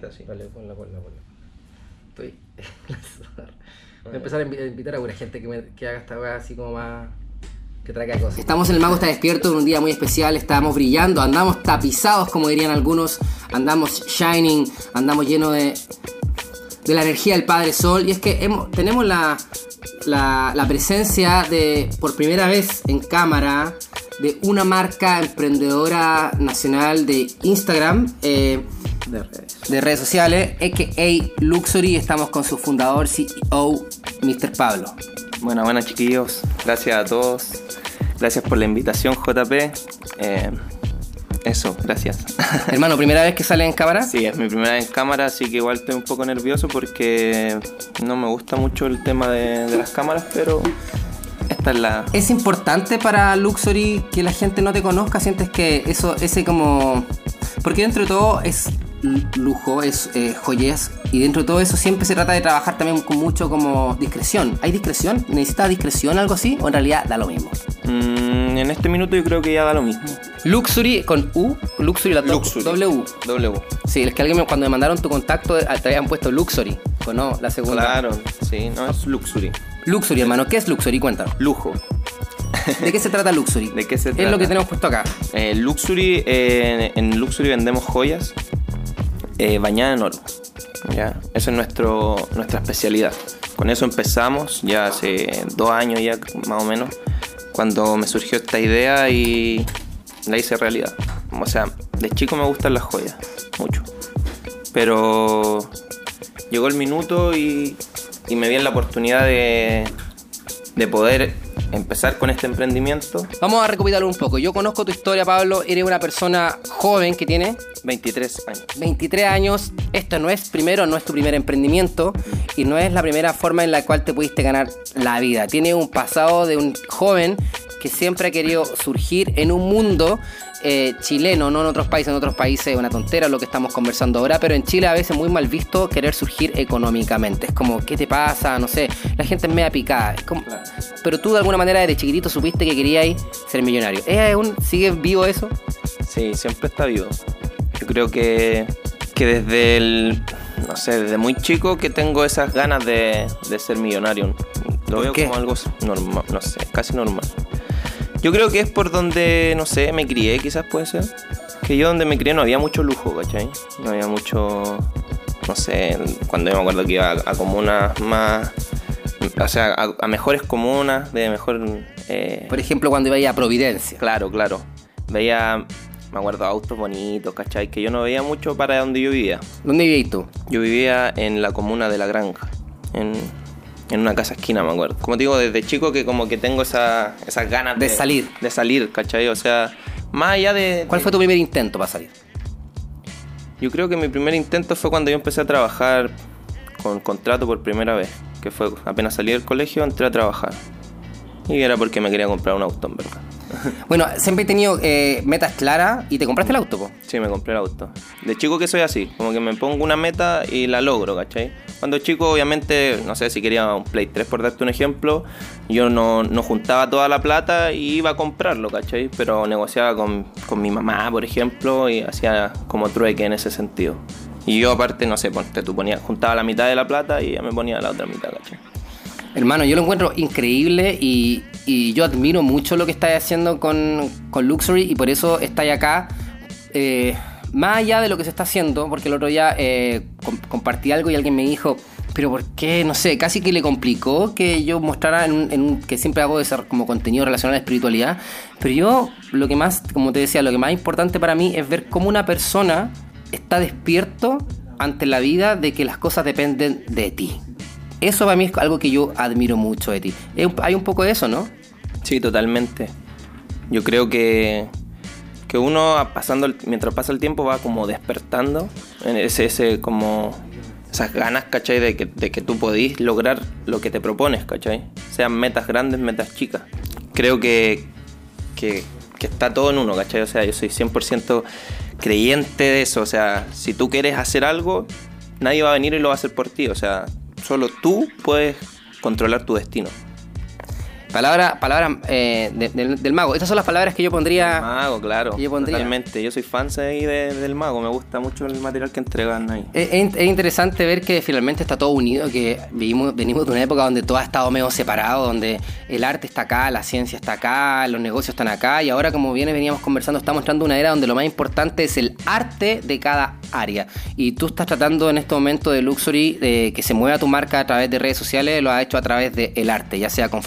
Dale, ponla, ponla, ponla. Estoy. Voy a empezar a invi- a invitar a alguna gente que, me, que haga esta weá así como más. que traiga cosas. Estamos en el Mago Está Despierto en un día muy especial. Estamos brillando, andamos tapizados, como dirían algunos. Andamos shining, andamos llenos de. de la energía del Padre Sol. Y es que hemos- tenemos la, la, la presencia de, por primera vez en cámara, de una marca emprendedora nacional de Instagram. eh, De redes. de redes sociales, a.k.a. Luxury. Estamos con su fundador, CEO, Mr. Pablo. Bueno, bueno chiquillos, gracias a todos. Gracias por la invitación, JP. Eh, eso, gracias. Hermano, ¿primera vez que sale en cámara? sí, es mi primera vez en cámara, así que igual estoy un poco nervioso porque no me gusta mucho el tema de, de las cámaras, pero esta es la... ¿Es importante para Luxury que la gente no te conozca? ¿Sientes que eso, ese como... Porque dentro de todo es lujo, es eh, joyas, y dentro de todo eso siempre se trata de trabajar también con mucho como discreción. ¿Hay discreción? ¿Necesita discreción algo así? ¿O en realidad da lo mismo? Mm, en este minuto yo creo que ya da lo mismo. Luxury con U, Luxury la Luxury. W. W. Sí, es que alguien me- cuando me mandaron tu contacto eh, te habían puesto Luxury, ¿o no? La segunda. Claro, sí, no es luxury. Luxury, hermano. ¿Qué es Luxury? Cuéntanos. Lujo. ¿De qué se trata Luxury? ¿De qué se Es trata? lo que tenemos puesto acá. Eh, luxury, eh, en Luxury vendemos joyas eh, bañadas en oro. ¿ya? Esa es nuestro, nuestra especialidad. Con eso empezamos ya hace dos años ya más o menos, cuando me surgió esta idea y la hice realidad. O sea, de chico me gustan las joyas, mucho. Pero llegó el minuto y, y me di la oportunidad de, de poder empezar con este emprendimiento. Vamos a recapitular un poco. Yo conozco tu historia, Pablo. Eres una persona joven que tiene 23 años. 23 años. Esto no es primero, no es tu primer emprendimiento y no es la primera forma en la cual te pudiste ganar la vida. Tiene un pasado de un joven que siempre ha querido surgir en un mundo eh, chileno, no en otros países. En otros países es una tontera lo que estamos conversando ahora, pero en Chile a veces es muy mal visto querer surgir económicamente. Es como, ¿qué te pasa? No sé, la gente es media picada. Es como- Pero tú de alguna manera desde chiquitito supiste que querías ser millonario. ¿Es aún, ¿Sigue vivo eso? Sí, siempre está vivo. Yo creo que, que desde el, no sé, desde muy chico que tengo esas ganas de, de ser millonario. Lo ¿Por veo qué? como algo normal, no sé, casi normal. Yo creo que es por donde, no sé, me crié, quizás puede ser. Que yo donde me crié no había mucho lujo, ¿cachai? No había mucho, no sé, cuando yo me acuerdo que iba a, a comunas más, o sea, a, a mejores comunas, de mejor... eh, Por ejemplo, cuando iba a Providencia. Claro, claro. Veía, me acuerdo, autos bonitos, ¿cachai? Que yo no veía mucho para donde yo vivía. ¿Dónde vivías tú? Yo vivía en la comuna de La Granja, en, en una casa esquina, me acuerdo. Como te digo, desde chico que como que tengo esa, esas ganas De salir. De salir, ¿cachai? O sea, más allá de... ¿Cuál fue tu primer intento para salir? Yo creo que mi primer intento fue cuando yo empecé a trabajar con contrato por primera vez. Que fue apenas salí del colegio, entré a trabajar. Y era porque me quería comprar un auto, en verdad. Bueno, siempre he tenido eh, metas claras y te compraste el auto, po. Sí, me compré el auto. De chico que soy así, como que me pongo una meta y la logro, ¿cachai? Cuando chico, obviamente, no sé si quería un Play 3, por darte un ejemplo, yo no, no juntaba toda la plata y iba a comprarlo, ¿cachai? Pero negociaba con, con mi mamá, por ejemplo, y hacía como trueque en ese sentido. Y yo aparte, no sé, ponte, tú ponías, juntaba la mitad de la plata y ella me ponía la otra mitad, ¿cachai? Hermano, yo lo encuentro increíble y, y yo admiro mucho lo que estáis haciendo con, con Luxury y por eso estáis acá. eh, más allá de lo que se está haciendo, porque el otro día eh, com- compartí algo y alguien me dijo, pero ¿por qué? No sé, casi que le complicó que yo mostrara en que siempre hago de ser como contenido relacionado a espiritualidad. Pero yo, lo que más, como te decía, lo que más importante para mí es ver cómo una persona está despierto ante la vida de que las cosas dependen de ti. Eso para mí es algo que yo admiro mucho de ti. Hay un poco de eso, ¿no? Sí, totalmente. Yo creo que, que uno pasando mientras pasa el tiempo va como despertando ese, ese como esas ganas, ¿cachai? De que, de que tú podís lograr lo que te propones, ¿cachai? Sean metas grandes, metas chicas. Creo que, que, que está todo en uno, ¿cachai? O sea, yo soy 100% creyente de eso. O sea, si tú quieres hacer algo, nadie va a venir y lo va a hacer por ti. O sea, solo tú puedes controlar tu destino. Palabra, palabra eh, de- del, del mago. Estas son las palabras que yo pondría. Mago, claro. Yo pondría. Totalmente. Yo soy fan ahí de- del mago. Me gusta mucho el material que entregan ahí. Es, es- es interesante ver que finalmente está todo unido, que vivimos, venimos de una época donde todo ha estado medio separado, donde el arte está acá, la ciencia está acá, los negocios están acá, y ahora como viene veníamos conversando, estamos entrando en una era donde lo más importante es el arte de cada área. Y tú estás tratando en este momento de Luxury de que se mueva tu marca a través de redes sociales, lo has hecho a través del arte, ya sea con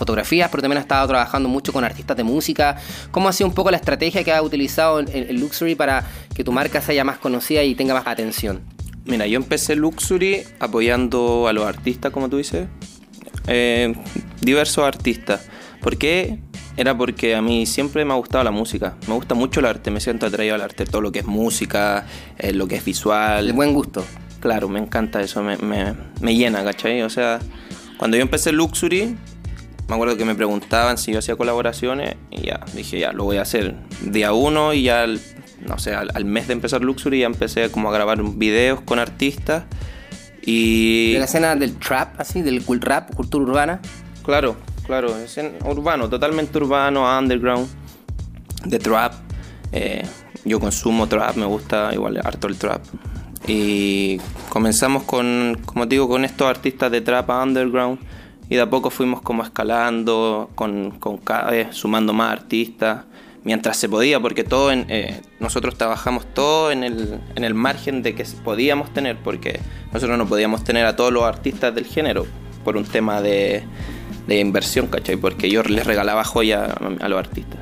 fotografías, pero también has estado trabajando mucho con artistas de música. ¿Cómo ha sido un poco la estrategia que has utilizado en, en Luxury para que tu marca sea más conocida y tenga más atención? Mira, yo empecé Luxury apoyando a los artistas, como tú dices. Eh, diversos artistas. ¿Por qué? Era porque a mí siempre me ha gustado la música. Me gusta mucho el arte, me siento atraído al arte. Todo lo que es música, eh, lo que es visual. De buen gusto. Claro, me encanta eso, me, me- me llena, ¿cachai? O sea, cuando yo empecé Luxury, me acuerdo que me preguntaban si yo hacía colaboraciones y ya, dije, ya, lo voy a hacer día uno y ya, al- no sé, al, al mes de empezar Luxury ya empecé como a grabar videos con artistas y... De la escena del trap, así, del cool rap, cultura urbana. Claro, claro, es urbano, totalmente urbano, underground, de trap. Eh, yo consumo trap, me gusta igual harto el trap. Y comenzamos con, como te digo, con estos artistas de trap underground. Y de a poco fuimos como escalando, con, con cada vez sumando más artistas, mientras se podía, porque todo en, eh, nosotros trabajamos todo en el, en el margen de que podíamos tener, porque nosotros no podíamos tener a todos los artistas del género por un tema de, de inversión, ¿cachai? Porque yo les regalaba joya a, a los artistas.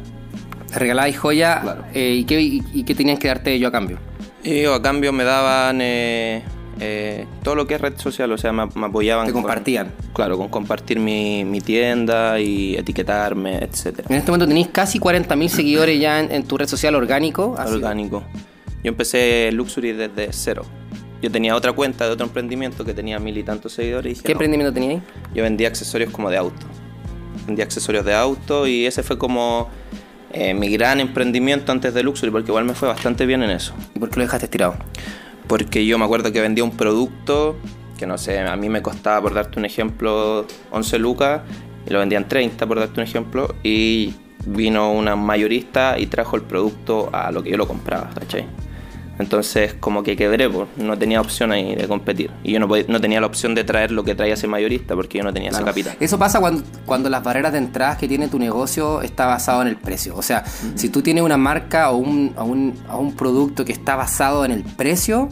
Te regalabais joya Claro. eh, ¿y, qué, y, y qué tenían que darte yo a cambio? Y a cambio me daban eh, eh, todo lo que es red social, o sea, me, me apoyaban. Te con- compartían. claro, con compartir mi, mi tienda y etiquetarme, etcétera. En este momento tenéis casi 40.000 seguidores ya en, en tu red social orgánico. así. Orgánico. Yo empecé Luxury desde cero. Yo tenía otra cuenta de otro emprendimiento que tenía mil y tantos seguidores y dije, ¿Qué "No". emprendimiento teníais? Yo vendía accesorios como de auto. Vendía accesorios de auto y ese fue como eh, mi gran emprendimiento antes de Luxury, porque igual me fue bastante bien en eso. ¿Y por qué lo dejaste tirado? Porque yo me acuerdo que vendía un producto que no sé, a mí me costaba, por darte un ejemplo, 11 lucas y lo vendían 30, por darte un ejemplo, y vino una mayorista y trajo el producto a lo que yo lo compraba, ¿cachai? Entonces, como que quebré, pues, no tenía opción ahí de competir. Y yo no, podía- no tenía la opción de traer lo que traía ese mayorista porque yo no tenía Claro. esa capital. Eso pasa cuando, cuando las barreras de entrada que tiene tu negocio está basado en el precio. O sea, si tú tienes una marca o un, o un, o un producto que está basado en el precio,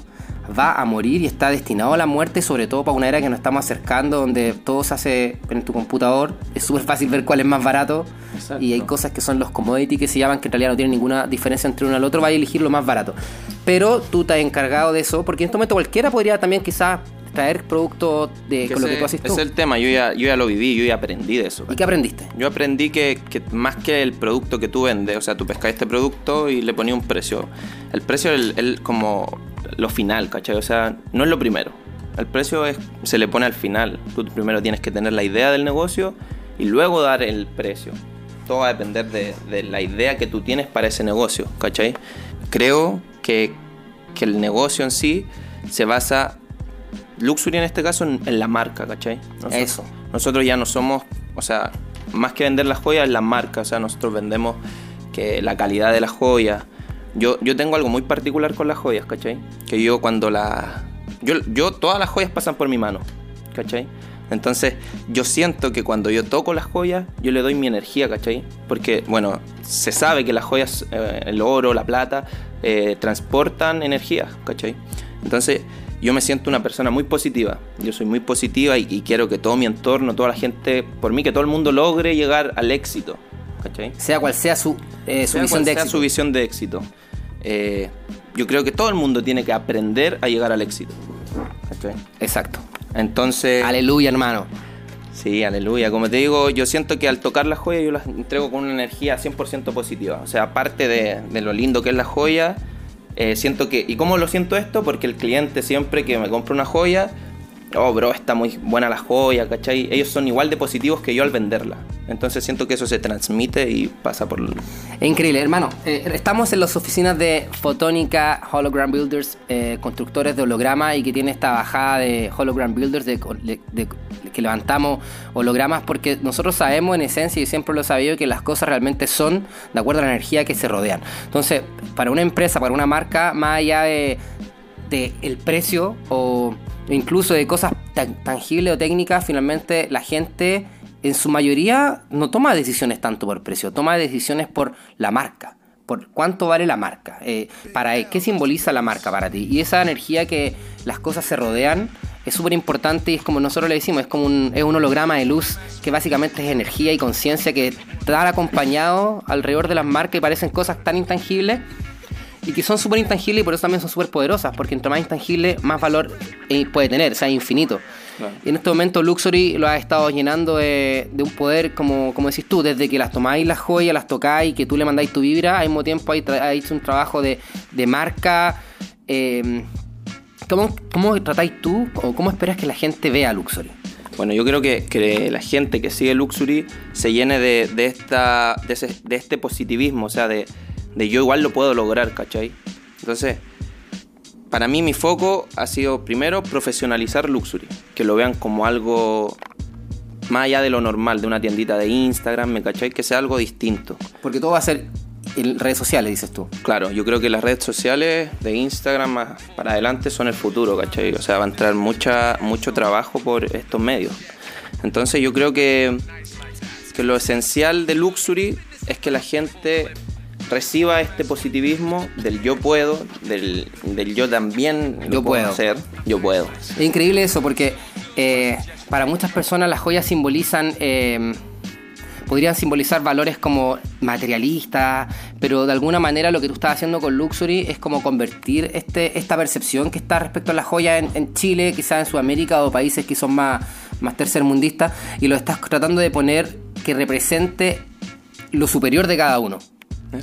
va a morir y está destinado a la muerte, sobre todo para una era que nos estamos acercando, donde todo se hace en tu computador. Es súper fácil ver cuál es más barato. Exacto. Y hay cosas que son los commodity que se llaman, que en realidad no tienen ninguna diferencia entre uno al otro, va a elegir lo más barato. Pero tú te has encargado de eso, porque en este momento cualquiera podría también quizás traer productos de, con lo que tú haces tú. ese es el tema, yo ya, yo ya lo viví, yo ya aprendí de eso. ¿Y qué aprendiste? Yo aprendí que, que más que el producto que tú vendes, o sea, tú pescas este producto y le ponías un precio. El precio es el, el como lo final, ¿cachai? O sea, no es lo primero. El precio es, se le pone al final. Tú primero tienes que tener la idea del negocio y luego dar el precio. Todo va a depender de, de la idea que tú tienes para ese negocio, ¿cachai? Creo que, que el negocio en sí se basa, Luxury en este caso, en, en la marca, ¿cachai? Nosotros- Eso. nosotros ya no somos, o sea, más que vender las joyas, la marca. O sea, nosotros vendemos que la calidad de las joyas. Yo, yo tengo algo muy particular con las joyas, ¿cachai? Que yo cuando las... Yo, yo, todas las joyas pasan por mi mano, ¿cachai? Entonces, yo siento que cuando yo toco las joyas, yo le doy mi energía, ¿cachai? Porque, bueno, se sabe que las joyas, eh, el oro, la plata, eh, transportan energía, ¿cachai? Entonces, yo me siento una persona muy positiva. Yo soy muy positiva y, y quiero que todo mi entorno, toda la gente, por mí, que todo el mundo logre llegar al éxito, ¿cachai? Sea cual sea su, eh, su Sea visión cual de sea éxito. su visión de éxito. Yo creo que todo el mundo tiene que aprender a llegar al éxito. ¿cachai? Exacto. Entonces, Aleluya, hermano. sí, aleluya. Como te digo, yo siento que al tocar la joya yo las entrego con una energía 100% positiva. O sea, aparte de, de lo lindo que es la joya, eh, siento que... ¿Y cómo lo siento esto? Porque el cliente siempre que me compra una joya, oh, bro, está muy buena la joya, ¿cachai? Ellos son igual de positivos que yo al venderla. Entonces siento que eso se transmite y pasa por... Increíble, hermano. Eh, estamos en las oficinas de Fotónica Hologram Builders, eh, constructores de holograma y que tiene esta bajada de Hologram Builders de, que levantamos hologramas porque nosotros sabemos en esencia y siempre lo he sabido que las cosas realmente son de acuerdo a la energía que se rodean. Entonces, para una empresa, para una marca, más allá de, de el precio o incluso de cosas tangibles o técnicas, finalmente la gente en su mayoría no toma decisiones tanto por precio, toma decisiones por la marca, por cuánto vale la marca, eh, para qué simboliza la marca para ti. Y esa energía que las cosas se rodean es súper importante y es como nosotros le decimos, es como un, es un holograma de luz que básicamente es energía y conciencia que está acompañado alrededor de las marcas y parecen cosas tan intangibles y que son súper intangibles y por eso también son súper poderosas, porque entre más intangible, más valor eh, puede tener, o sea, infinito. Y en este momento Luxury lo ha estado llenando de, un poder, como, como decís tú, desde que las tomáis las joyas, las tocáis, que tú le mandáis tu vibra, al mismo tiempo ha hecho un trabajo de, marca. Em, ¿cómo, tratáis tú o cómo esperas que la gente vea Luxury? Bueno, yo creo que, la gente que sigue Luxury se llene de, esta, de, este positivismo, o sea, de, de yo igual lo puedo lograr, ¿cachai? Entonces, para mí mi foco ha sido primero profesionalizar Luxury, que lo vean como algo más allá de lo normal, de una tiendita de Instagram, ¿me cachai? Que sea algo distinto. Porque todo va a ser en redes sociales, dices tú. Claro, yo creo que las redes sociales de Instagram más para adelante son el futuro, ¿cachai? O sea, va a entrar mucha, mucho trabajo por estos medios. Entonces yo creo que, que lo esencial de Luxury es que la gente reciba este positivismo del yo puedo, del, yo también yo puedo hacer, yo puedo. Es increíble eso porque eh, para muchas personas las joyas simbolizan... Eh, podrían simbolizar valores como materialistas, pero de alguna manera lo que tú estás haciendo con Luxury es como convertir este, esta percepción que está respecto a las joyas en, en Chile, quizás en Sudamérica o países que son más, más tercermundistas, y lo estás tratando de poner que represente lo superior de cada uno.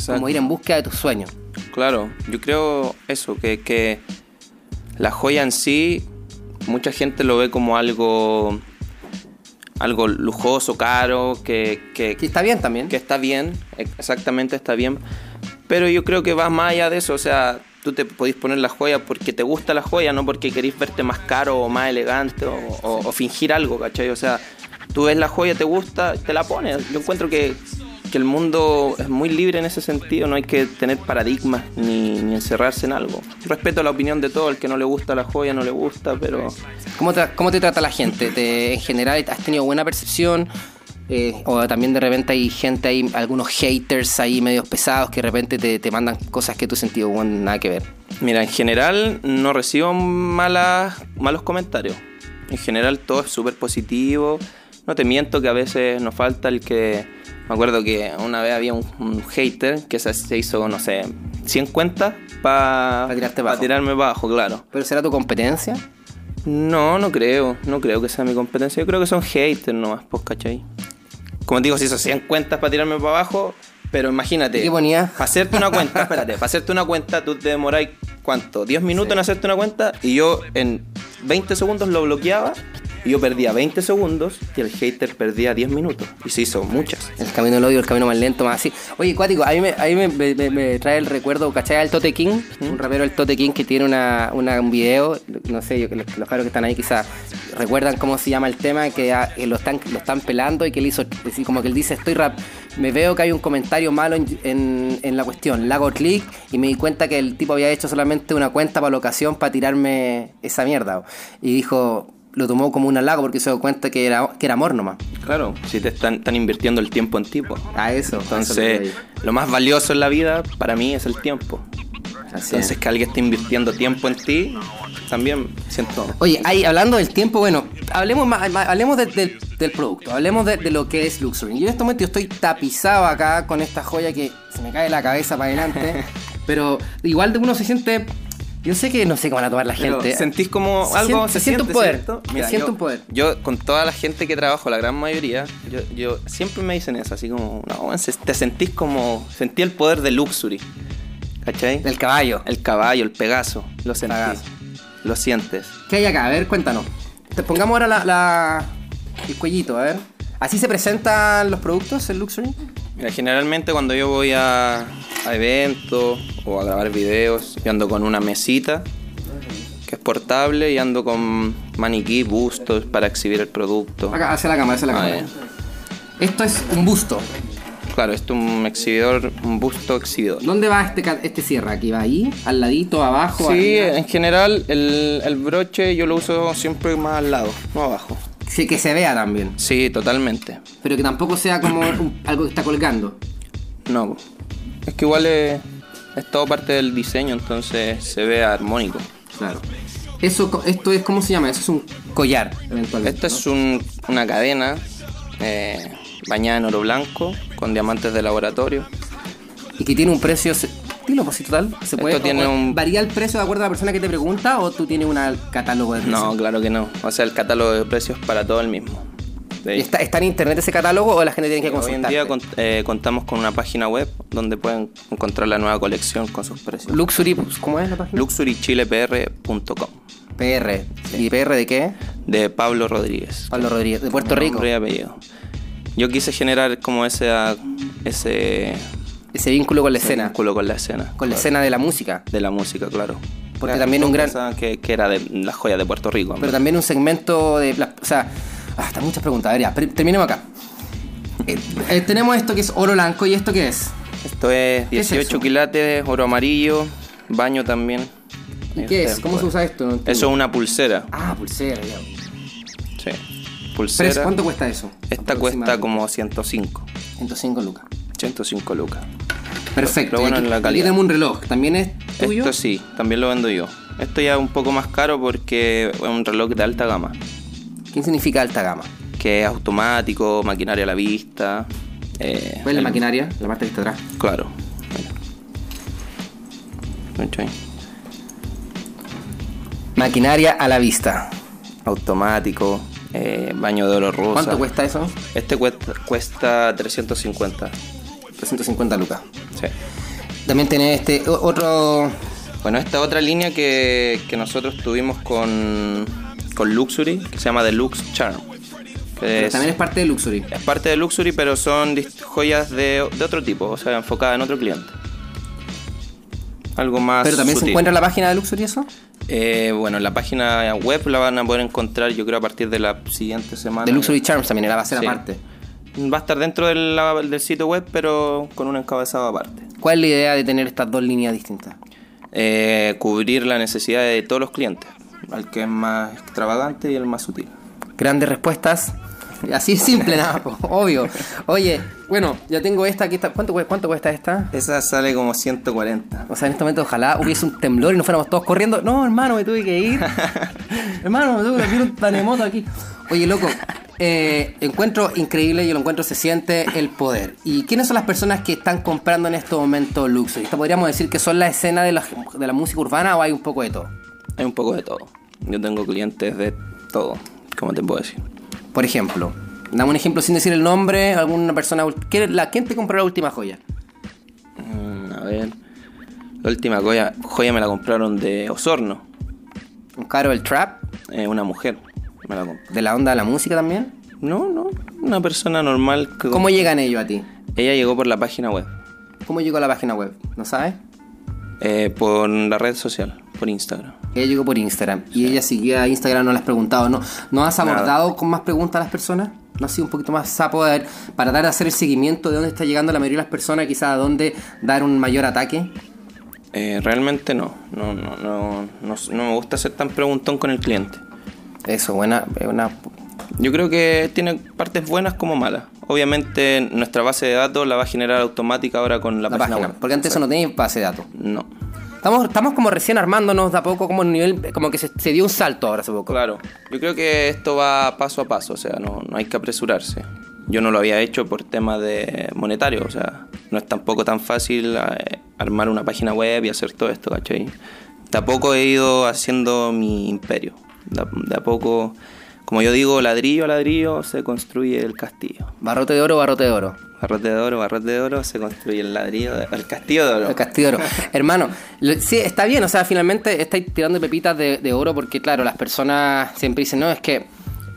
Como ir en búsqueda de tus sueños. Claro, yo creo eso, que, que la joya en sí, mucha gente lo ve como algo algo lujoso, caro, que, que, está bien también. Que está bien, exactamente está bien. Pero yo creo que va más allá de eso, o sea, tú te podés poner la joya porque te gusta la joya, no porque querés verte más caro o más elegante o, o fingir algo, ¿cachai? O sea, tú ves la joya, te gusta, te la pones. Yo encuentro que que el mundo es muy libre en ese sentido, no hay que tener paradigmas ni, encerrarse en algo. Respeto la opinión de todo, el que no le gusta la joya no le gusta, pero... ¿Cómo te, cómo te trata la gente? en general, ¿has tenido buena percepción? Eh, o también de repente hay gente ahí, algunos haters ahí medios pesados que de repente te, mandan cosas que tú sentido bueno, nada que ver. Mira, en general no recibo malas, malos comentarios. En general todo es súper positivo. No te miento que a veces nos falta el que me acuerdo que una vez había un, hater que se, hizo, no sé, 100 cuentas para pa tirarme bajo, claro. ¿Pero será tu competencia? No, no creo. No creo que sea mi competencia. Yo creo que son haters nomás, pues, ¿cachai? Como te digo, si hizo 100 cuentas para tirarme para abajo, pero imagínate. ¿Qué ponía? Para hacerte una cuenta, espérate, para hacerte una cuenta tú te demoráis, ¿cuánto? 10 minutos en hacerte una cuenta y yo en 20 segundos lo bloqueaba y yo perdía 20 segundos y el hater perdía 10 minutos. Y se hizo muchas. El camino del odio, el camino más lento, más así. Oye, Cuático, a mí me, me, trae el recuerdo, ¿cachai? El Tote King, un rapero el Tote King que tiene una, un video, no sé, yo, los, los que están ahí quizás recuerdan cómo se llama el tema, que, lo, están, lo están pelando y que él hizo, decir, como que él dice, estoy rap, me veo que hay un comentario malo en, en, la cuestión, le hago clic y me di cuenta que el tipo había hecho solamente una cuenta para la ocasión para tirarme esa mierda. Y dijo, lo tomó como un halago porque se dio cuenta que era, que era amor nomás. Claro, si te están, están invirtiendo el tiempo en tipo. A eso. Entonces, lo más valioso en la vida para mí es el tiempo. Entonces, que alguien esté invirtiendo tiempo en ti, también siento. Oye, ahí hablando del tiempo, bueno, hablemos más, hablemos del producto, hablemos de, lo que es Luxury. Yo en este momento yo estoy tapizado acá con esta joya que se me cae la cabeza para adelante, pero igual de uno se siente yo sé que no sé cómo van a tomar la gente. ¿Sentís como algo? se, siente un poder. me siento un poder. Yo, con toda la gente que trabajo, la gran mayoría, yo, yo siempre me dicen eso, así como, no, te sentís como. Sentí el poder de Luxury. ¿Cachai? El caballo. El caballo, el Pegaso. Lo sentís. Lo sientes. ¿Qué hay acá? A ver, cuéntanos. te pongamos ahora la, la- el cuellito, a ver. ¿Así se presentan los productos en Luxury? Mira, generalmente cuando yo voy a, a eventos o a grabar videos, yo ando con una mesita que es portable y ando con maniquí, bustos para exhibir el producto. Acá, hacia la cámara, hacia la cámara. Esto es un busto. Claro, esto es un exhibidor, un busto exhibidor. ¿Dónde va este, este cierre? ¿Aquí va ahí? ¿Al ladito? ¿Abajo? Sí, arriba? en general el, el broche yo lo uso siempre más al lado, no abajo. Sí, que se vea también. Sí, totalmente. Pero que tampoco sea como un- algo que está colgando. No, es que igual es, es todo parte del diseño, entonces se ve armónico. Claro. Eso, esto es, ¿cómo se llama? Eso es un collar, eventualmente. Esta es un- una cadena eh, bañada en oro blanco con diamantes de laboratorio. Y que tiene un precio. se- Dilo, pues, total. ¿Se puede, tiene o- un- ¿Varía el precio de acuerdo a la persona que te pregunta o tú tienes un catálogo de precios? No, claro que no. O sea, el catálogo de precios para todo el mismo. ¿Está, ¿Está en internet ese catálogo o la gente tiene que Hoy en consultar? día cont- eh, contamos con una página web donde pueden encontrar la nueva colección con sus precios. Luxury, pues, ¿cómo es la página? luxurychilepr.com PR. ¿Y PR de qué? de Pablo Rodríguez. Pablo Rodríguez, de Puerto Rico. Y apellido. Yo quise generar como ese, ese Ese vínculo con la escena. vínculo con la escena. Con la Claro. escena de la música. De la música, claro. Porque La también un gran- Que, que era de las joyas de Puerto Rico. Pero también un segmento de. O sea, ah, están muchas preguntas. A ver, ya, terminemos acá. Eh, eh, tenemos esto que es oro blanco y esto qué es. Esto es ¿Qué es 18 eso? quilates, oro amarillo, baño también. ¿Y qué Este, es? ¿Cómo se usa esto? No. Eso es una pulsera. Ah, pulsera, ya. Sí. Pulsera. ¿Cuánto cuesta eso? Esta cuesta como 105. 105 lucas. 105 lucas. Perfecto. Lo bueno aquí, es la aquí calidad. tenemos un reloj. ¿También es tuyo? Esto sí, también lo vendo yo. Esto ya es un poco más caro porque es un reloj de alta gama. ¿Qué significa alta gama? Que es automático, maquinaria a la vista. eh, ¿Cuál es la maquinaria? La parte que está atrás. Claro. Maquinaria a la vista. Automático, eh, baño de oro rosa. ¿Cuánto cuesta eso? Este cuesta, cuesta 350. 350 lucas. Sí. También tenés este otro. Bueno, esta otra línea que, que nosotros tuvimos con, con Luxury, que se llama Deluxe Charm. Pero es, también es parte de Luxury. es parte de Luxury, pero son joyas de, de otro tipo, o sea, enfocadas en otro cliente. Algo más. Pero también se encuentra en la página de Luxury eso. Eh, bueno, en la página web la van a poder encontrar, yo creo, a partir de la siguiente semana. De Luxury Charms también, la va a ser Sí. aparte. Va a estar dentro la- del sitio web, pero con un encabezado aparte. ¿Cuál es la idea de tener estas dos líneas distintas? Eh, cubrir la necesidad de todos los clientes, al que es más extravagante y el más sutil. Grandes respuestas. Así es simple, nada, po, obvio. Oye, bueno, ya tengo esta aquí. Está. ¿Cuánto, cue- ¿Cuánto cuesta esta? Esa sale como 140. O sea, en este momento ojalá hubiese un temblor y nos fuéramos todos corriendo. No, hermano, me tuve que ir. hermano, me tuve que ir un taremoto aquí. Oye, loco, eh, encuentro increíble, yo lo encuentro, se siente el poder. ¿Y quiénes son las personas que están comprando en estos momentos Luxury? ¿Esto ¿Podríamos decir que son la escena de la, de la música urbana o hay un poco de todo? Hay un poco de todo. Yo tengo clientes de todo, como te puedo decir. Por ejemplo, dame un ejemplo sin decir el nombre, alguna persona... ¿quién, la, ¿Quién te compró la última joya? Mm, a ver. La última joya, joya me la compraron de Osorno. ¿Un caro el trap? eh, una mujer me la compró. ¿De la onda de la música también? No, no. Una persona normal. Que ¿Cómo llegan ellos a ti? Ella llegó por la página web. ¿Cómo llegó a la página web? ¿No sabes? eh, por la red social, por Instagram. Ella llegó por Instagram y ella seguía a Instagram, no le has preguntado, ¿no? ¿No has Nada. abordado con más preguntas a las personas? ¿No has sido un poquito más sapo de para dar a hacer el seguimiento de dónde está llegando la mayoría de las personas, quizás a dónde dar un mayor ataque? Eh, realmente no. No, no, no, no. no me gusta ser tan preguntón con el cliente. Eso, buena, una... Yo creo que tiene partes buenas como malas. Obviamente nuestra base de datos la va a generar automática ahora con la, La página, página, web. porque antes eso no tenía base de datos. No. Estamos, estamos como recién armándonos de a poco, como un nivel, como que se, se dio un salto ahora hace poco. Claro. Yo creo que esto va paso a paso, o sea, no, no hay que apresurarse. Yo no lo había hecho por temas de monetario, o sea, no es tampoco tan fácil eh, armar una página web y hacer todo esto, ¿cachai? De a poco he ido haciendo mi imperio. De de a poco, como yo digo, ladrillo a ladrillo se construye el castillo. Barrote de oro, barrote de oro. Barrote de oro, barrote de oro, se construye el ladrillo, de- el castillo de oro. El castillo de oro. Hermano, lo- sí, está bien, o sea, finalmente estáis tirando pepitas de, de oro porque, claro, las personas siempre dicen, no, es que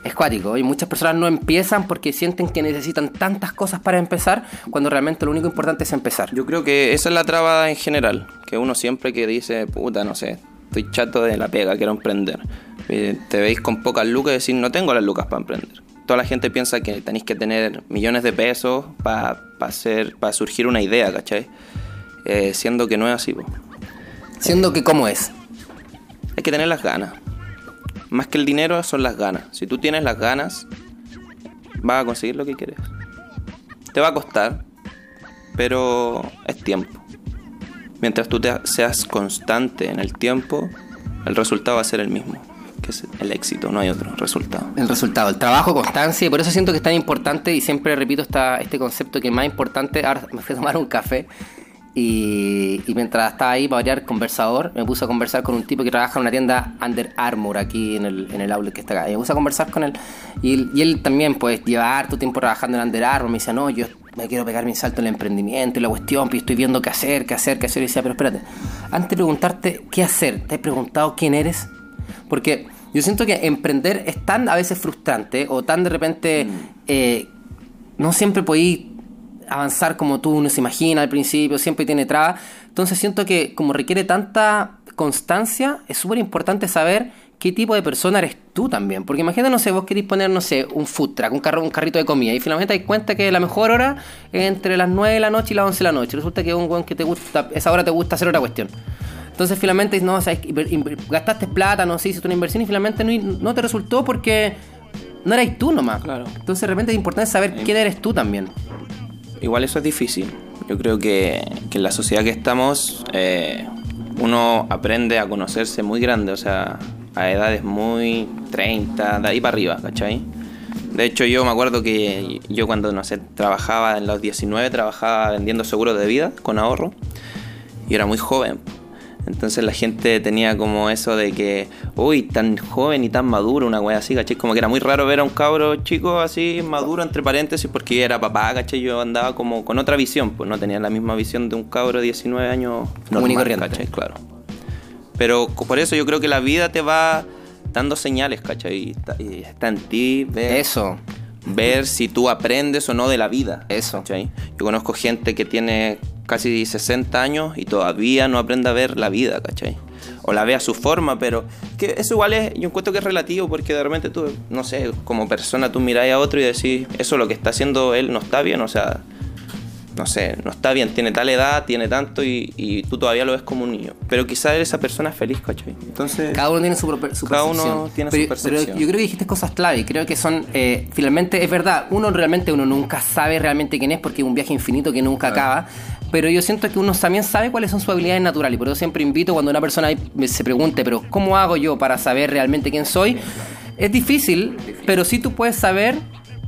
es cuático. Y muchas personas no empiezan porque sienten que necesitan tantas cosas para empezar, cuando realmente lo único importante es empezar. Yo creo que esa es la traba en general, que uno siempre que dice, puta, no sé, estoy chato de la pega, quiero emprender. Te veis con pocas lucas y decís, no tengo las lucas para emprender. Toda la gente piensa que tenéis que tener millones de pesos para para surgir una idea, ¿cachai? Eh, siendo que no es así, po. Siendo que, ¿cómo es? hay que tener las ganas. Más que el dinero son las ganas. Si tú tienes las ganas, vas a conseguir lo que quieres. Te va a costar, pero es tiempo. Mientras tú te- seas constante en el tiempo, el resultado va a ser el mismo, que es el éxito, no hay otro resultado. El resultado, el trabajo, constancia, y por eso siento que es tan importante, y siempre repito esta, este concepto que más importante, ahora me fui a tomar un café, y, y mientras estaba ahí para variar conversador, me puse a conversar con un tipo que trabaja en una tienda Under Armour aquí en el, en el outlet que está acá, y me puse a conversar con él, y, y él también pues lleva harto tiempo trabajando en Under Armour, me decía, no, yo me quiero pegar mi salto en el emprendimiento y la cuestión, pero estoy viendo qué hacer, qué hacer, qué hacer, y decía, pero espérate, antes de preguntarte qué hacer, ¿te has preguntado quién eres? Porque yo siento que emprender es tan a veces frustrante o tan de repente eh, no siempre podéis avanzar como tú uno se imagina al principio, siempre tiene trabas. Entonces siento que como requiere tanta constancia, es súper importante saber qué tipo de persona eres tú también. Porque imagínate, no sé, vos querés poner, no sé, un food truck, un, carro, un carrito de comida y finalmente te das cuenta que la mejor hora es entre las 9 de la noche y las 11 de la noche. Resulta que es un weón que te gusta, esa hora te gusta hacer otra cuestión. Entonces finalmente no, o sea, gastaste plata, no sé, hiciste una inversión y finalmente no, no te resultó porque no erais tú nomás. Claro. Entonces de repente es importante saber quién eres tú también. Igual eso es difícil. Yo creo que, que en la sociedad que estamos, eh, uno aprende a conocerse muy grande, o sea, a edades muy 30, de ahí para arriba, ¿cachai? De hecho, yo me acuerdo que yo cuando, no sé, trabajaba en los 19, trabajaba vendiendo seguros de vida con ahorro, y era muy joven. Entonces la gente tenía como eso de que, uy, tan joven y tan maduro, una wea así, ¿cachai? Como que era muy raro ver a un cabro chico así, maduro, entre paréntesis, porque era papá, ¿cachai? Yo andaba como con otra visión, pues no tenía la misma visión de un cabro de 19 años corriente. ¿cachai? Claro. Pero por eso yo creo que la vida te va dando señales, ¿cachai? Y está, y está en ti ver, Eso. ver si tú aprendes o no de la vida. Eso. ¿cachai? Yo conozco gente que tiene casi 60 años y todavía no aprende a ver la vida, ¿cachai? O la ve a su forma, pero que eso igual es, yo encuentro que es relativo porque de repente tú, no sé, como persona tú miráis a otro y decís, eso lo que está haciendo él no está bien, o sea, no sé, no está bien, tiene tal edad, tiene tanto y, y tú todavía lo ves como un niño. Pero quizás esa persona es feliz, ¿cachai? Entonces... Cada uno tiene su, su Cada uno percepción. tiene su pero, percepción. pero yo creo que dijiste cosas clave. Creo que son, eh, finalmente, es verdad, uno realmente uno nunca sabe realmente quién es porque es un viaje infinito que nunca acaba. Pero yo siento que uno también sabe cuáles son sus habilidades naturales. Y por eso siempre invito cuando una persona se pregunte, pero ¿cómo hago yo para saber realmente quién soy? Es difícil, pero sí tú puedes saber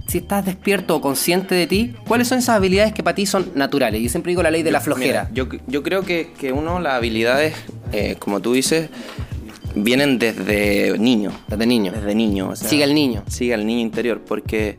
si estás despierto o consciente de ti, cuáles son esas habilidades que para ti son naturales. Yo siempre digo la ley de la flojera. Mira, yo, yo creo que, que uno, las habilidades, eh, como tú dices, vienen desde niño. Desde niño. Desde niño. o sea, Sigue al niño. Sigue al niño interior, porque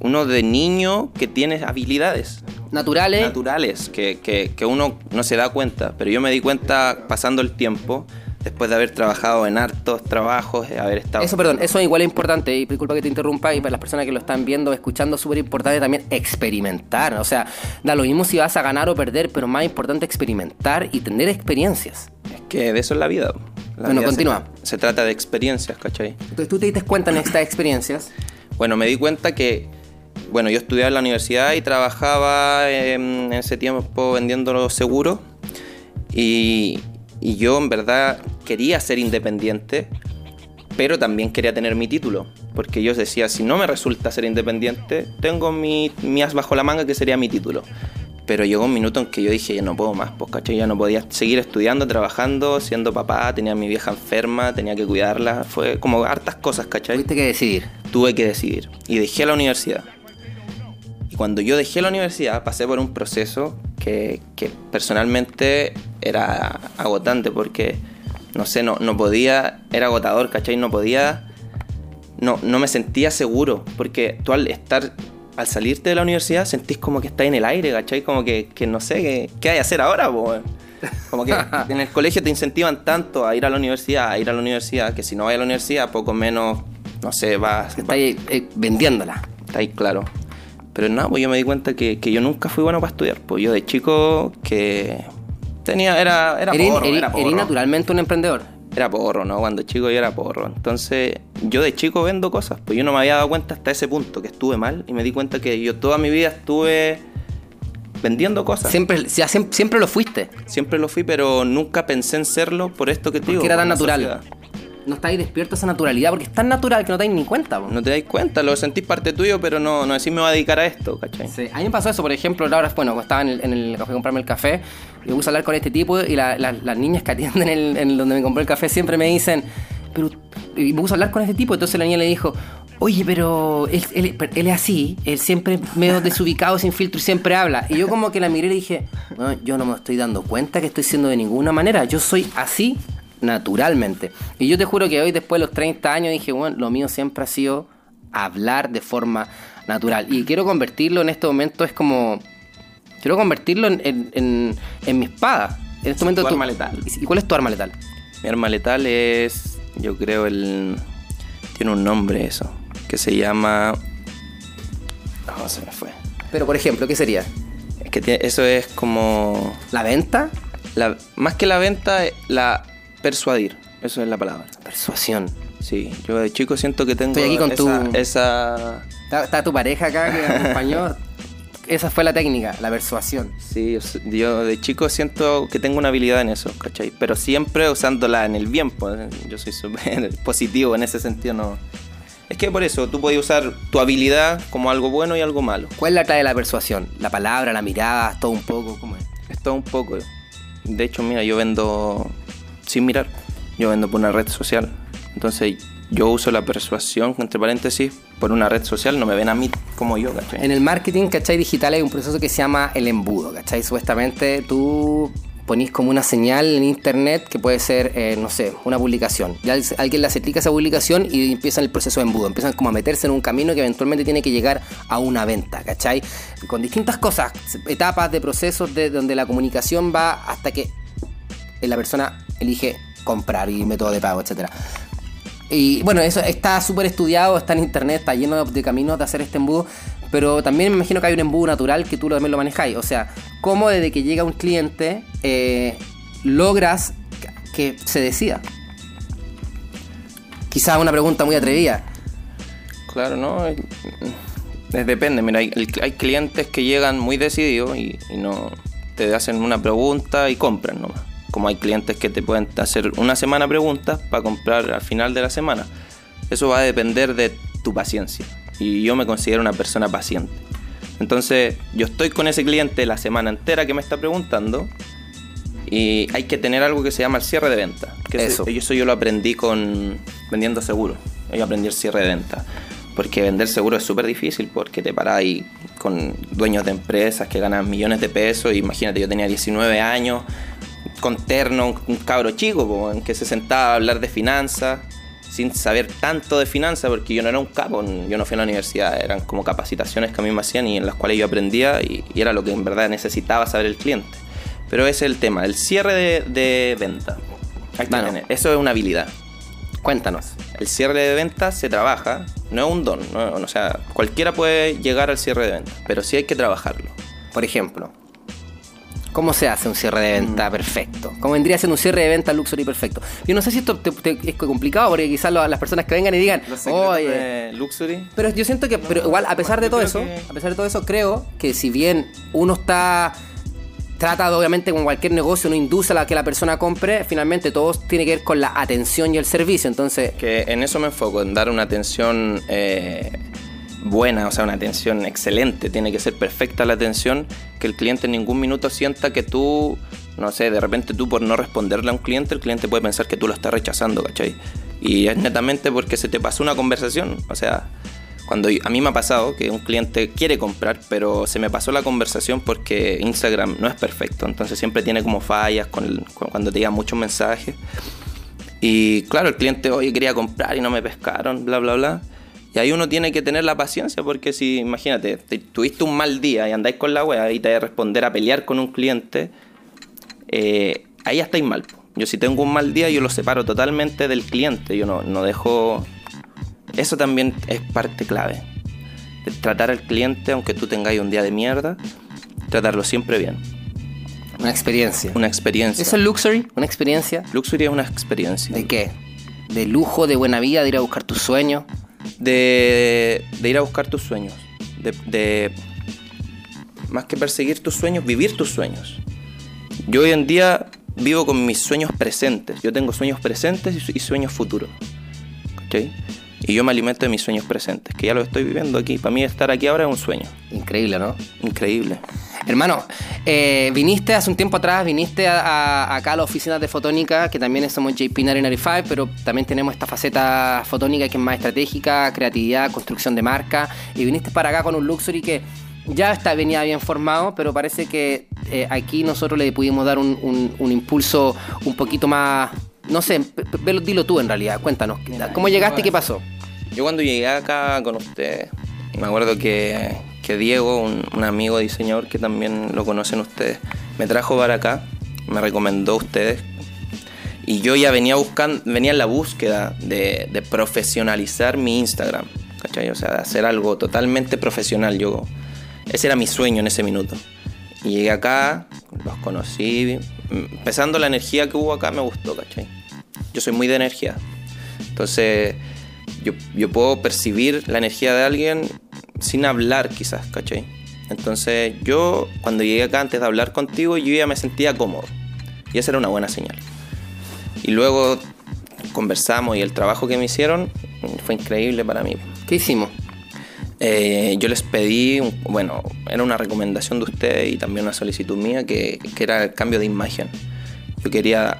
uno de niño que tiene habilidades Naturales. naturales que, que, que uno no se da cuenta, pero yo me di cuenta pasando el tiempo, después de haber trabajado en hartos trabajos, de haber estado... Eso, perdón, eso igual es importante, y disculpa que te interrumpa, y para las personas que lo están viendo, escuchando, súper importante también experimentar. O sea, da lo mismo si vas a ganar o perder, pero más importante experimentar y tener experiencias. Es que de eso es la vida. La Bueno, vida se continúa. tra- Se, trata de experiencias, ¿cachai? Entonces tú te diste cuenta en estas experiencias. Bueno, me di cuenta que, bueno, yo estudiaba en la universidad y trabajaba em, en ese tiempo vendiendo seguros y, y yo en verdad quería ser independiente, pero también quería tener mi título, porque yo decía, si no me resulta ser independiente, tengo mi, mi as bajo la manga que sería mi título. Pero llegó un minuto en que yo dije, ya no puedo más, pues, ¿cachai? Ya no podía seguir estudiando, trabajando, siendo papá, tenía a mi vieja enferma, tenía que cuidarla, fue como hartas cosas, ¿cachai? Tuviste que decidir. Tuve que decidir y dejé la universidad. Y cuando yo dejé la universidad pasé por un proceso que, que personalmente era agotante porque, no sé, no, no podía, era agotador, ¿cachai? No podía, no, no me sentía seguro porque tú al estar al salirte de la universidad sentís como que estás en el aire, ¿cachai? Como que, que no sé, ¿qué, qué hay que hacer ahora, po? Como que en el colegio te incentivan tanto a ir a la universidad, a ir a la universidad, que si no vas a la universidad, poco menos, no sé, vas... Está ahí eh, vendiéndola. Está ahí claro. Pero no, pues yo me di cuenta que, que yo nunca fui bueno para estudiar. Pues yo de chico que tenía, era, era porro, era porro. naturalmente un emprendedor. Era porro, ¿no? Cuando chico yo era porro. Entonces, yo de chico vendo cosas. Pues yo no me había dado cuenta hasta ese punto que estuve mal. Y me di cuenta que yo toda mi vida estuve vendiendo cosas. Siempre, Siempre, siempre, lo fuiste. lo fui, pero nunca pensé en serlo por esto que te digo. Porque era tan natural. sociedad. No estáis despierto a esa naturalidad porque es tan natural que no te dais ni cuenta. po. No te das cuenta, lo sentís parte tuyo, pero no, no decís me voy a dedicar a esto, ¿cachai? Sí, a mí me pasó eso, por ejemplo, ahora, bueno, cuando estaba en el, en el café comprarme el café, y me puse a hablar con este tipo y la- la- las niñas que atienden el, en donde me compré el café siempre me dicen, pero, y me puse a hablar con este tipo, entonces la niña le dijo, oye, pero él, él- él es así, él siempre medio desubicado, sin filtro y siempre habla. Y yo como que la miré y le dije, "No, yo no me estoy dando cuenta que estoy siendo de ninguna manera, yo soy así naturalmente. Y yo te juro que hoy, después de los 30 años, dije, bueno, lo mío siempre ha sido hablar de forma natural. Y quiero convertirlo en este momento, es como... Quiero convertirlo en, en, en- en mi espada. En este momento Tu tú- arma letal. ¿Y cuál es tu arma letal? Mi arma letal es, yo creo, el... Tiene un nombre eso, que se llama... Oh, se me fue. Pero, por ejemplo, ¿qué sería? Es que tiene- eso es como... ¿La venta? La, más que la venta, la persuadir. Eso es la palabra. Persuasión. Sí, yo de chico siento que tengo Estoy aquí con esa, tu- esa... Está, está tu pareja acá que me acompañó. Esa fue la técnica, la persuasión. Sí, yo, de chico siento que tengo una habilidad en eso, ¿cachai? Pero siempre usándola en el bien, pues. Yo soy súper positivo en ese sentido, no... Es que por eso tú puedes usar tu habilidad como algo bueno y algo malo. ¿Cuál es la clave de la persuasión? La palabra, la mirada, todo un poco, ¿cómo es? Es todo un poco. De hecho, mira, yo vendo sin mirar. Yo vendo por una red social. Entonces, yo uso la persuasión, entre paréntesis, por una red social. No me ven a mí como yo, ¿cachai? En el marketing, ¿cachai? Digital hay un proceso que se llama el embudo, ¿cachai? Supuestamente tú ponís como una señal en internet que puede ser, eh, no sé, una publicación. Ya alguien le aplica esa publicación y empiezan el proceso de embudo. Empiezan como a meterse en un camino que eventualmente tiene que llegar a una venta, ¿cachai? Con distintas cosas, etapas de procesos de donde la comunicación va hasta que la persona elige comprar y método de pago, etcétera. Y bueno, eso está súper estudiado, está en internet, está lleno de, caminos de hacer este embudo, pero también me imagino que hay un embudo natural que tú también lo manejáis. O sea, cómo desde que llega un cliente eh, logras que se decida. Quizás una pregunta muy atrevida. Claro, ¿no? Depende, mira, hay, hay clientes que llegan muy decididos y, y no te hacen una pregunta y compran nomás. Como hay clientes que te pueden hacer una semana preguntas para comprar al final de la semana. Eso va a depender de tu paciencia. Y yo me considero una persona paciente. Entonces, yo estoy con ese cliente la semana entera que me está preguntando y hay que tener algo que se llama el cierre de venta. Que Eso. Eso, eso yo lo aprendí con vendiendo seguro. Yo aprendí el cierre de venta. Porque vender seguro es súper difícil porque te paras ahí con dueños de empresas que ganan millones de pesos. Imagínate, yo tenía 19 años, con terno, un, un cabro chico, po, en que se sentaba a hablar de finanzas sin saber tanto de finanzas, porque yo no era un capo, yo no fui a la universidad, eran como capacitaciones que a mí me hacían y en las cuales yo aprendía y, y era lo que en verdad necesitaba saber el cliente. Pero ese es el tema, el cierre de, de venta. Hay que Bueno. tener. Eso es una habilidad. Cuéntanos. El cierre de venta se trabaja, no es un don, no- o sea, cualquiera puede llegar al cierre de venta, pero sí hay que trabajarlo. Por ejemplo, ¿cómo se hace un cierre de venta perfecto? ¿Cómo vendría siendo un cierre de venta luxury perfecto? Yo no sé si esto te- te- es complicado porque quizás lo- las personas que vengan y digan, oye, de Luxury. Pero yo siento que, pero igual, a pesar de todo eso, que- a pesar de todo eso, creo que si bien uno está trata de, obviamente con cualquier negocio, uno induce a la que la persona compre, finalmente todo tiene que ver con la atención y el servicio. Entonces, Que en eso me enfoco, en dar una atención eh, buena, o sea, una atención excelente. Tiene que ser perfecta la atención, que el cliente en ningún minuto sienta que tú, no sé, de repente tú por no responderle a un cliente, el cliente puede pensar que tú lo estás rechazando, ¿cachai? Y es netamente porque se te pasó una conversación, o sea... Cuando a mí me ha pasado que un cliente quiere comprar, pero se me pasó la conversación porque Instagram no es perfecto, entonces siempre tiene como fallas con cuando te llegan muchos mensajes. Y claro, el cliente, oye, quería comprar y no me pescaron, bla, bla, bla. Y ahí uno tiene que tener la paciencia porque si, imagínate, te- tuviste un mal día y andáis con la wea y te vas a responder a pelear con un cliente, eh, ahí ya estáis mal. Yo si tengo un mal día, yo lo separo totalmente del cliente. Yo no, no dejo... Eso también es parte clave. De tratar al cliente, aunque tú tengáis un día de mierda, tratarlo siempre bien. Una experiencia. Una experiencia. ¿Eso es luxury? ¿Una experiencia? Luxury es una experiencia. ¿De qué? ¿De lujo, de buena vida, de ir a buscar tus sueños? De, de ir a buscar tus sueños, de, de- más que perseguir tus sueños, vivir tus sueños. Yo hoy en día vivo con mis sueños presentes, yo tengo sueños presentes y, su- y sueños futuros. ¿cachai? Y yo me alimento de mis sueños presentes, que ya lo estoy viviendo aquí. Para mí estar aquí ahora es un sueño. Increíble, ¿no? Increíble. Hermano, eh, viniste hace un tiempo atrás, viniste a- a- acá a la oficina de Fotónica, que también somos JP 995, pero también tenemos esta faceta fotónica que es más estratégica, creatividad, construcción de marca, y viniste para acá con un luxury que ya está, venía bien formado, pero parece que eh, aquí nosotros le pudimos dar un, un- un impulso un poquito más, no sé, dilo tú en realidad, cuéntanos, ¿cómo llegaste y qué pasó? Yo cuando llegué acá con ustedes, me acuerdo que, Diego, un, amigo diseñador que también lo conocen ustedes, me trajo para acá, me recomendó a ustedes. Y yo ya venía buscando, venía en la búsqueda de, de profesionalizar mi Instagram, ¿cachai? O sea, de hacer algo totalmente profesional. Yo, ese era mi sueño en ese minuto. Y llegué acá, los conocí, empezando la energía que hubo acá me gustó, ¿cachai? Yo soy muy de energía. Entonces, yo, puedo percibir la energía de alguien sin hablar quizás, ¿cachai? Entonces yo cuando llegué acá antes de hablar contigo yo ya me sentía cómodo y esa era una buena señal. Y luego conversamos y el trabajo que me hicieron fue increíble para mí. ¿Qué hicimos? Eh, yo les pedí, bueno, era una recomendación de ustedes y también una solicitud mía que, que era el cambio de imagen. Yo quería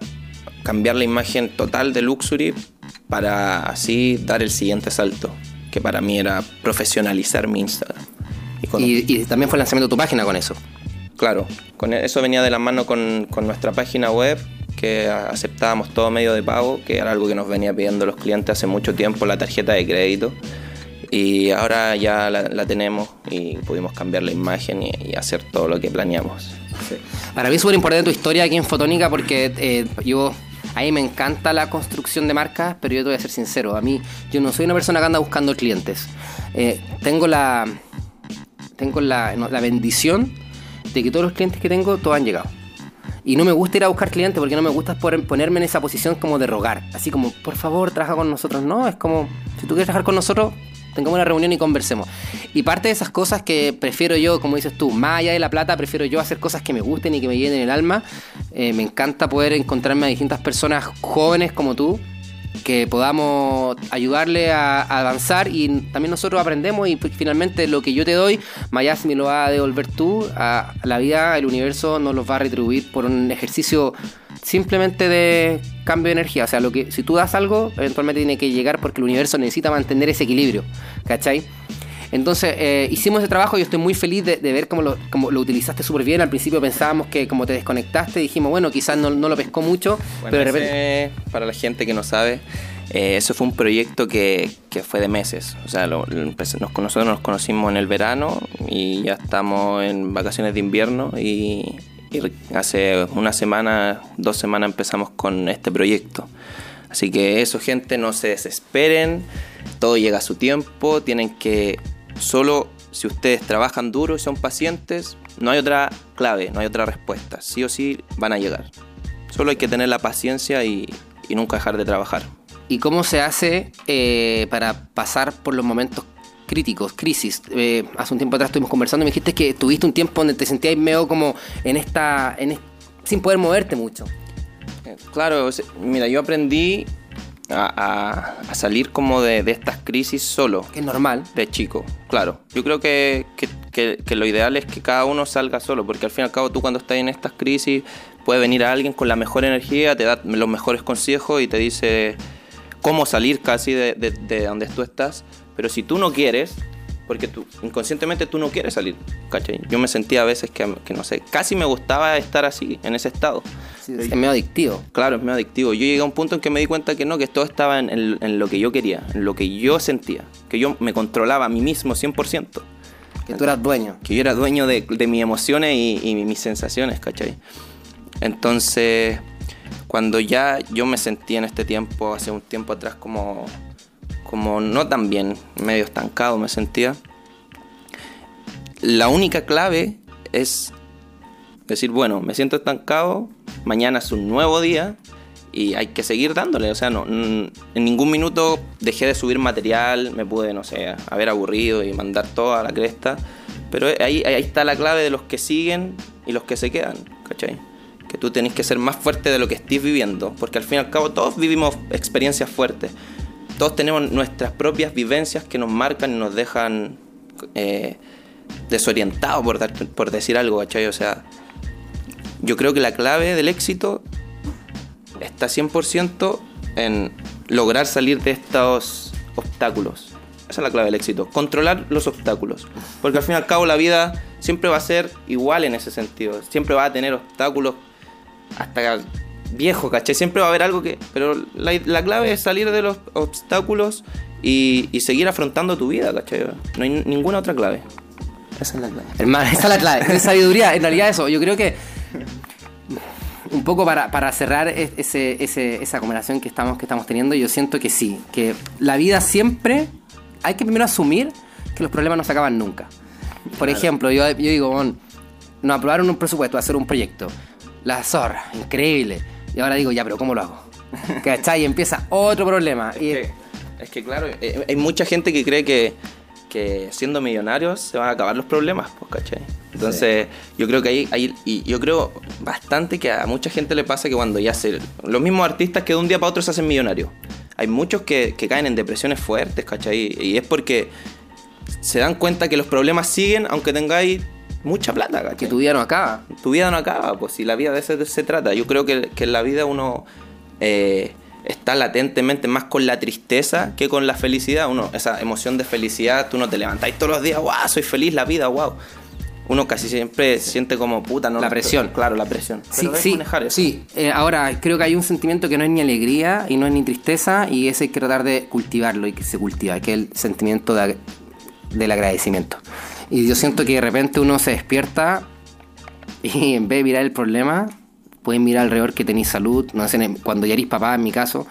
cambiar la imagen total de Luxury para así dar el siguiente salto, que para mí era profesionalizar mi Instagram. Y con- Y, y también fue el lanzamiento de tu página con eso. Claro, con e- eso venía de la mano con, con nuestra página web, que aceptábamos todo medio de pago, que era algo que nos venía pidiendo los clientes hace mucho tiempo, la tarjeta de crédito. Y ahora ya la, la tenemos y pudimos cambiar la imagen y, y hacer todo lo que planeamos. Para mí es súper importante tu historia aquí en Fotónica porque eh, yo, a mí me encanta la construcción de marcas, pero yo te voy a ser sincero, a mí yo no soy una persona que anda buscando clientes. Eh, tengo la, tengo la, no, la bendición de que todos los clientes que tengo, todos han llegado. Y no me gusta ir a buscar clientes porque no me gusta ponerme en esa posición como de rogar. Así como, por favor, trabaja con nosotros. No, es como, si tú quieres trabajar con nosotros, tengamos una reunión y conversemos. Y parte de esas cosas que prefiero yo, como dices tú, más allá de la plata, prefiero yo hacer cosas que me gusten y que me llenen el alma. Eh, me encanta poder encontrarme a distintas personas jóvenes como tú que podamos ayudarle a, avanzar y también nosotros aprendemos y pues, finalmente lo que yo te doy, Mayas me lo va a devolver tú, a la vida, el universo nos los va a retribuir por un ejercicio simplemente de cambio de energía, o sea, lo que si tú das algo, eventualmente tiene que llegar porque el universo necesita mantener ese equilibrio, ¿cachai? Entonces, eh, hicimos ese trabajo y yo estoy muy feliz de, de ver cómo lo, cómo lo utilizaste súper bien. Al principio pensábamos que como te desconectaste, dijimos, bueno, quizás no, no lo pescó mucho, Bueno, pero de repente... ese, para la gente que no sabe, eh, eso fue un proyecto que, que fue de meses. O sea, lo- lo empecé- nos, nosotros nos conocimos en el verano y ya estamos en vacaciones de invierno y, y hace una semana, dos semanas empezamos con este proyecto. Así que eso, gente, no se desesperen, todo llega a su tiempo, tienen que solo si ustedes trabajan duro y son pacientes, no hay otra clave, no hay otra respuesta. Sí o sí van a llegar. Solo hay que tener la paciencia y, nunca dejar de trabajar. ¿Y cómo se hace eh, para pasar por los momentos críticos, crisis? Eh, hace un tiempo atrás estuvimos conversando y me dijiste que tuviste un tiempo donde te sentías medio como en esta... En sin poder moverte mucho. Eh, Claro, mira, yo aprendí a, a- a salir como de, de estas crisis solo. Que es normal. de chico, claro. Yo creo que, que- que- que lo ideal es que cada uno salga solo, porque al fin y al cabo tú cuando estás en estas crisis puede venir a alguien con la mejor energía, te da los mejores consejos y te dice cómo salir casi de, de- de donde tú estás, pero si tú no quieres, porque tú inconscientemente tú no quieres salir, ¿cachai? Yo me sentía a veces que, que no sé, casi me gustaba estar así, en ese estado. es medio adictivo. Claro, es medio adictivo. Yo llegué a un punto en que me di cuenta que no, que todo estaba en, en- en lo que yo quería, en lo que yo sentía, que yo me controlaba a mí mismo 100%, Que tú eras dueño. que yo era dueño de, de mis emociones y, y mis sensaciones, ¿cachai? Entonces, cuando ya yo me sentí en este tiempo, hace un tiempo atrás, como, como no tan bien, medio estancado me sentía, la única clave es decir, bueno, me siento estancado, mañana es un nuevo día y hay que seguir dándole. O sea, no, en ningún minuto dejé de subir material, me pude, no sé, haber aburrido y mandar todo a la cresta. Pero ahí, ahí está la clave de los que siguen y los que se quedan, ¿cachai? Que tú tenés que ser más fuerte de lo que estés viviendo, porque al fin y al cabo todos vivimos experiencias fuertes. Todos tenemos nuestras propias vivencias que nos marcan y nos dejan eh, desorientados, por, decir algo, ¿cachai? O sea, yo creo que la clave del éxito está 100% en lograr salir de estos obstáculos. Esa es la clave del éxito, controlar los obstáculos. Porque al fin y al cabo la vida siempre va a ser igual en ese sentido. Siempre va a tener obstáculos hasta viejo, ¿cachai? Siempre va a haber algo que... Pero la, la clave es salir de los obstáculos y, y seguir afrontando tu vida, ¿cachai? No hay ninguna otra clave. Esa es la clave. Hermano, esa es la clave. Es sabiduría. En realidad, eso. Yo creo que. Un poco para, para cerrar es- ese, ese- esa conversación que estamos, que estamos teniendo, yo siento que sí. Que la vida siempre. Hay que primero asumir que los problemas no se acaban nunca. Por ejemplo, yo, yo digo, bon, nos aprobaron un presupuesto, hacer un proyecto. La zorra, increíble. Y ahora digo, ya, pero ¿cómo lo hago? ¿Cachai? Y empieza otro problema. Es Y, que, es que, claro, eh, hay mucha gente que cree que, que siendo millonarios se van a acabar los problemas, pues, ¿cachai? Entonces, yo creo que ahí, ahí- y yo creo bastante que a mucha gente le pasa que cuando ya se... Los mismos artistas que de un día para otro se hacen millonarios. Hay muchos que, que caen en depresiones fuertes, ¿cachai? Y es porque se dan cuenta que los problemas siguen aunque tengáis mucha plata, ¿cachai? que tu vida no acaba. tu vida no acaba, pues si la vida de eso se trata. Yo creo que, que en la vida uno eh, está latentemente más con la tristeza que con la felicidad. Uno, esa emoción de felicidad, tú no te levantáis todos los días, wow, soy feliz, la vida, wow. Uno casi siempre siente como puta, ¿no? La presión. Claro, la presión. Sí, Pero es sí, manejar eso. sí. Eh, ahora, creo que hay un sentimiento que no es ni alegría y no es ni tristeza y ese hay que tratar de cultivarlo y que se cultiva, que es el sentimiento de del agradecimiento. Y yo siento que de repente uno se despierta y en vez de mirar el problema, puedes mirar alrededor que tenéis salud, no sé, cuando ya eres papá, en mi caso,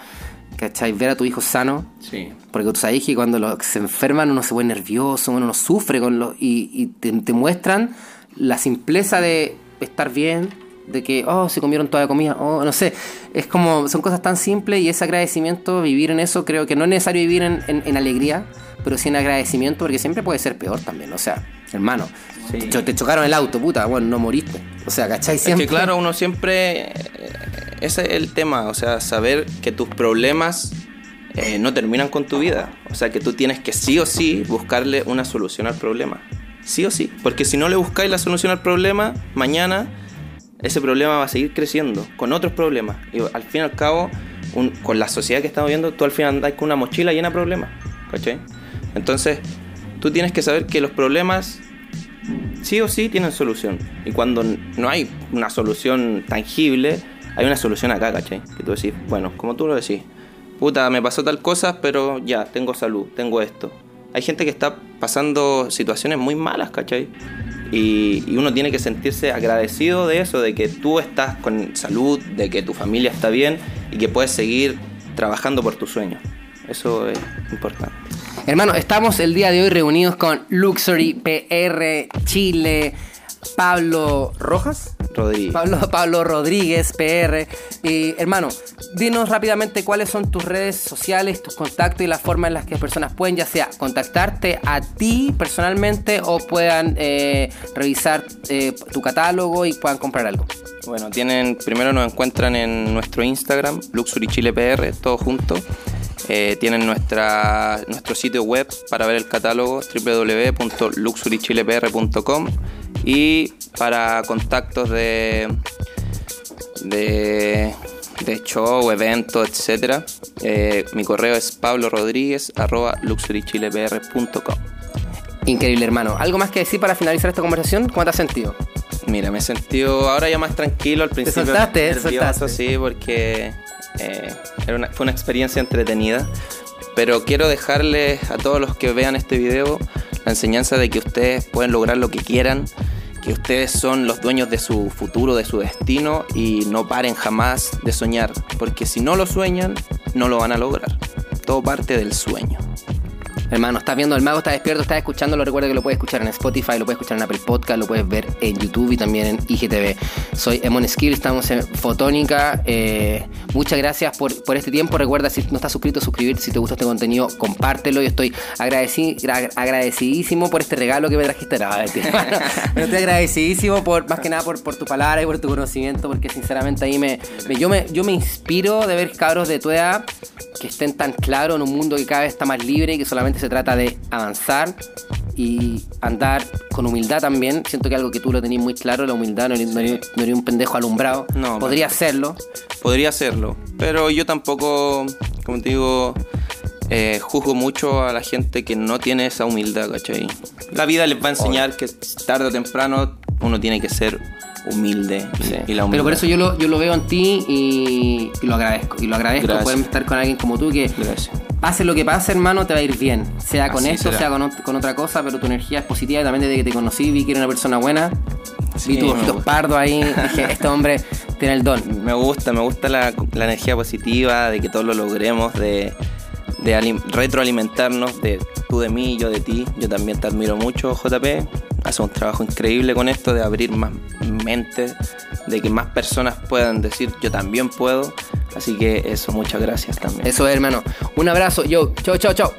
¿cachai? Ver a tu hijo sano, Sí. porque tú sabes que cuando los, se enferman uno se pone nervioso, uno sufre con los, y, y te, te muestran la simpleza de estar bien, de que, oh, se comieron toda la comida, oh, no sé. Es como, son cosas tan simples y ese agradecimiento, vivir en eso, creo que no es necesario vivir en, en- en alegría, pero sí en agradecimiento, porque siempre puede ser peor también, o sea, hermano. Sí. Te, cho- te chocaron el auto, puta, bueno, no moriste. O sea, ¿cachai? Es Siempre. que claro, uno siempre... eh, Ese es el tema, o sea, saber que tus problemas eh, no terminan con tu vida. O sea, que tú tienes que sí o sí buscarle una solución al problema. Sí o sí. Porque si no le buscáis la solución al problema, mañana ese problema va a seguir creciendo con otros problemas. Y al fin y al cabo, un- con la sociedad que estamos viendo, tú al final andas con una mochila llena de problemas. ¿Cachai? Entonces, tú tienes que saber que los problemas sí o sí tienen solución. Y cuando no hay una solución tangible, hay una solución acá, ¿cachai? Que tú decís, bueno, como tú lo decís, puta, me pasó tal cosa, pero ya, tengo salud, tengo esto. Hay gente que está pasando situaciones muy malas, ¿cachai? Y, y uno tiene que sentirse agradecido de eso, de que tú estás con salud, de que tu familia está bien y que puedes seguir trabajando por tus sueños. Eso es importante. Hermano, estamos el día de hoy reunidos con Luxury PR Chile, Pablo Rojas. Rodríguez. Pablo, Pablo Rodríguez, PR. Y, hermano, dinos rápidamente cuáles son tus redes sociales, tus contactos y la forma en las que las personas pueden ya sea contactarte a ti personalmente o puedan eh, revisar eh, tu catálogo y puedan comprar algo. Bueno, tienen, primero nos encuentran en nuestro Instagram, Luxury Chile PR, todo junto. Eh, tienen nuestra, nuestro sitio web para ver el catálogo www.luxurychilepr.com y para contactos de, de, de show, eventos, etc. mi correo es pablorodríguez.luxurychilepr.com Increíble, hermano. ¿Algo más que decir para finalizar esta conversación? ¿Cómo te has sentido? Mira, me he sentido ahora ya más tranquilo al principio. soltaste, te nervioso, soltaste. sí, porque eh, fue una experiencia entretenida. Pero quiero dejarles a todos los que vean este video la enseñanza de que ustedes pueden lograr lo que quieran, que ustedes son los dueños de su futuro, de su destino y no paren jamás de soñar, porque si no lo sueñan, no lo van a lograr. Todo parte del sueño. Hermano, estás viendo El Mago, está despierto, estás escuchando, recuerda que lo puedes escuchar en Spotify, lo puedes escuchar en Apple Podcast, lo puedes ver en YouTube y también en IGTV. Soy Emon Skill, estamos en Fotónica. eh, muchas gracias por, por este tiempo. Recuerda, si no estás suscrito, suscribirte. Si te gusta este contenido, compártelo. Yo estoy agradeci- gra- agradecidísimo por este regalo que me trajiste. No, estoy agradecidísimo por, más que nada por, por tu palabra y por tu conocimiento, porque sinceramente ahí me, me- yo, me, yo me inspiro de ver cabros de tu edad que estén tan claros en un mundo que cada vez está más libre y que solamente se trata de avanzar y andar con humildad también. Siento que algo que tú lo tenías muy claro, la humildad, no eres, no eres- no eres un pendejo alumbrado. No, Podría no. serlo. Podría hacerlo, pero yo tampoco, como te digo, eh, juzgo mucho a la gente que no tiene esa humildad, ¿cachai? La vida les va a enseñar que tarde o temprano uno tiene que ser humilde y, Sí. y la. Pero por eso yo lo, yo lo veo en ti y, y lo agradezco. Y lo agradezco Gracias. poder estar con alguien como tú que Gracias. pase lo que pase, hermano, te va a ir bien. Sea con Así esto, será. sea con, con otra cosa, pero tu energía es positiva y también desde que te conocí vi que eres una persona buena. Sí, vi tus ojitos pardos ahí. Dije, este hombre tiene el don. Me gusta, me gusta la, la energía positiva, de que todos lo logremos, de, de alim- retroalimentarnos, de tú de mí, yo de ti. Yo también te admiro mucho, JP. Hace un trabajo increíble con esto de abrir más mentes, de que más personas puedan decir yo también puedo. Así que eso, muchas gracias también. Eso es, hermano. Un abrazo. Yo, chao, chao, chao.